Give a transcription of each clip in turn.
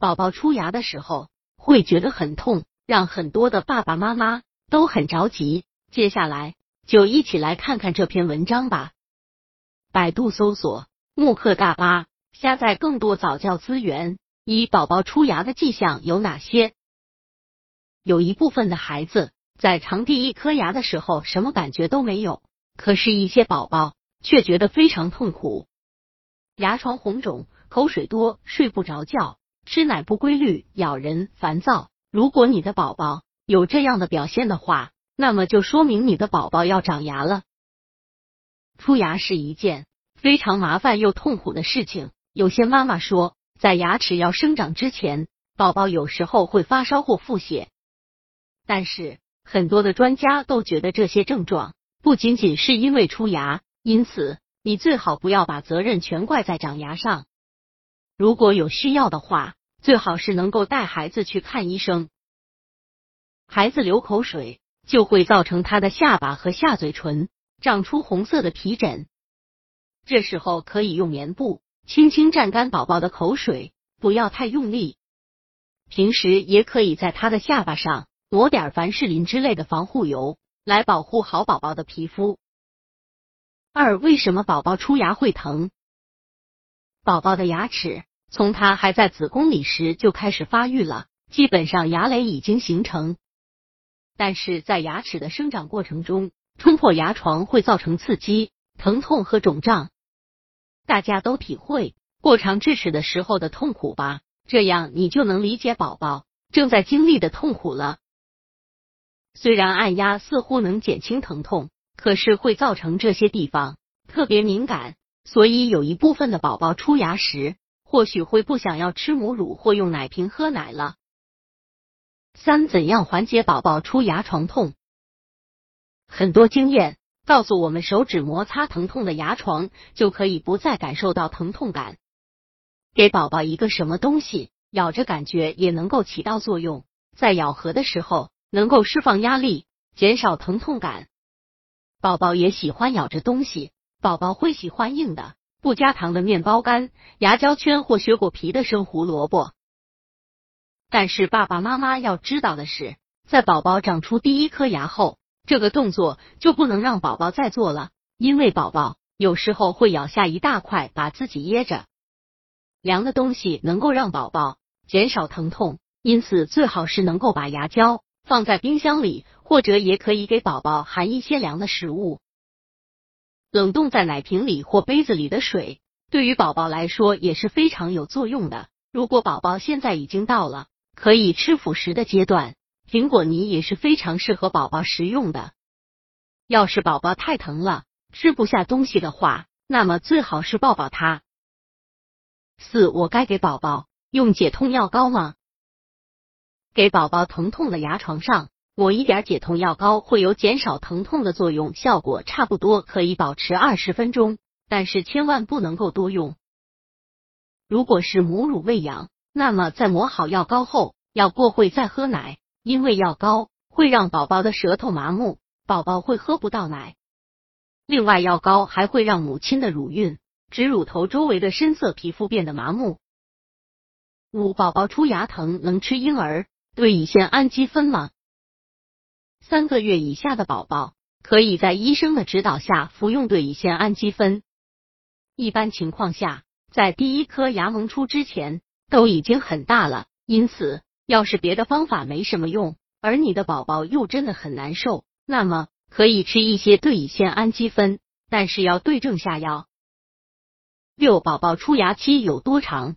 宝宝出牙的时候会觉得很痛，让很多的爸爸妈妈都很着急。接下来就一起来看看这篇文章吧。百度搜索“慕课大巴”，下载更多早教资源。一、宝宝出牙的迹象有哪些？有一部分的孩子在长第一颗牙的时候什么感觉都没有，可是，一些宝宝却觉得非常痛苦，牙床红肿、口水多、睡不着觉、吃奶不规律、咬人、烦躁。如果你的宝宝有这样的表现的话，那么就说明你的宝宝要长牙了。出牙是一件非常麻烦又痛苦的事情。有些妈妈说，在牙齿要生长之前，宝宝有时候会发烧或腹泻。但是很多的专家都觉得这些症状不仅仅是因为出牙，因此你最好不要把责任全怪在长牙上。如果有需要的话，最好是能够带孩子去看医生。孩子流口水就会造成他的下巴和下嘴唇长出红色的皮疹，这时候可以用棉布轻轻蘸干宝宝的口水，不要太用力。平时也可以在他的下巴上。抹点凡士林之类的防护油，来保护好宝宝的皮肤。二、为什么宝宝出牙会疼？宝宝的牙齿从他还在子宫里时就开始发育了，基本上牙蕾已经形成。但是在牙齿的生长过程中，冲破牙床会造成刺激、疼痛和肿胀。大家都体会过长智齿的时候的痛苦吧？这样你就能理解宝宝正在经历的痛苦了。虽然按压似乎能减轻疼痛，可是会造成这些地方特别敏感，所以有一部分的宝宝出牙时，或许会不想要吃母乳或用奶瓶喝奶了。三、怎样缓解宝宝出牙床痛？很多经验告诉我们，手指摩擦疼痛的牙床，就可以不再感受到疼痛感。给宝宝一个什么东西咬着，感觉也能够起到作用。在咬合的时候。能够释放压力，减少疼痛感。宝宝也喜欢咬着东西，宝宝会喜欢硬的，不加糖的面包干、牙胶圈或削过皮的生胡萝卜。但是爸爸妈妈要知道的是，在宝宝长出第一颗牙后，这个动作就不能让宝宝再做了，因为宝宝有时候会咬下一大块，把自己噎着。凉的东西能够让宝宝减少疼痛，因此最好是能够把牙胶。放在冰箱里，或者也可以给宝宝含一些凉的食物。冷冻在奶瓶里或杯子里的水，对于宝宝来说也是非常有作用的。如果宝宝现在已经到了可以吃辅食的阶段，苹果泥也是非常适合宝宝食用的。要是宝宝太疼了，吃不下东西的话，那么最好是抱抱他。四，我该给宝宝用解痛药膏吗？给宝宝疼痛的牙床上抹一点解痛药膏，会有减少疼痛的作用，效果差不多可以保持二十分钟，但是千万不能够多用。如果是母乳喂养，那么在抹好药膏后要过会再喝奶，因为药膏会让宝宝的舌头麻木，宝宝会喝不到奶。另外，药膏还会让母亲的乳晕指乳头周围的深色皮肤变得麻木。五、宝宝出牙疼能吃婴儿。对乙酰氨基酚吗？三个月以下的宝宝可以在医生的指导下服用对乙酰氨基酚。一般情况下，在第一颗牙萌出之前都已经很大了，因此要是别的方法没什么用，而你的宝宝又真的很难受，那么可以吃一些对乙酰氨基酚，但是要对症下药。六、宝宝出牙期有多长？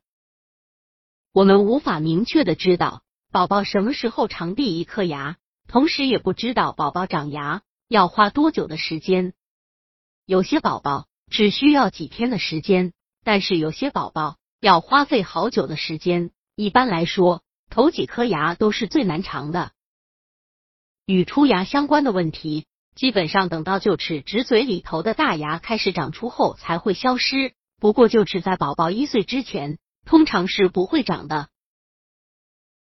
我们无法明确的知道。宝宝什么时候长第一颗牙？同时也不知道宝宝长牙要花多久的时间。有些宝宝只需要几天的时间，但是有些宝宝要花费好久的时间。一般来说，头几颗牙都是最难长的。与出牙相关的问题，基本上等到臼齿直嘴里头的大牙开始长出后才会消失。不过，臼齿在宝宝一岁之前通常是不会长的。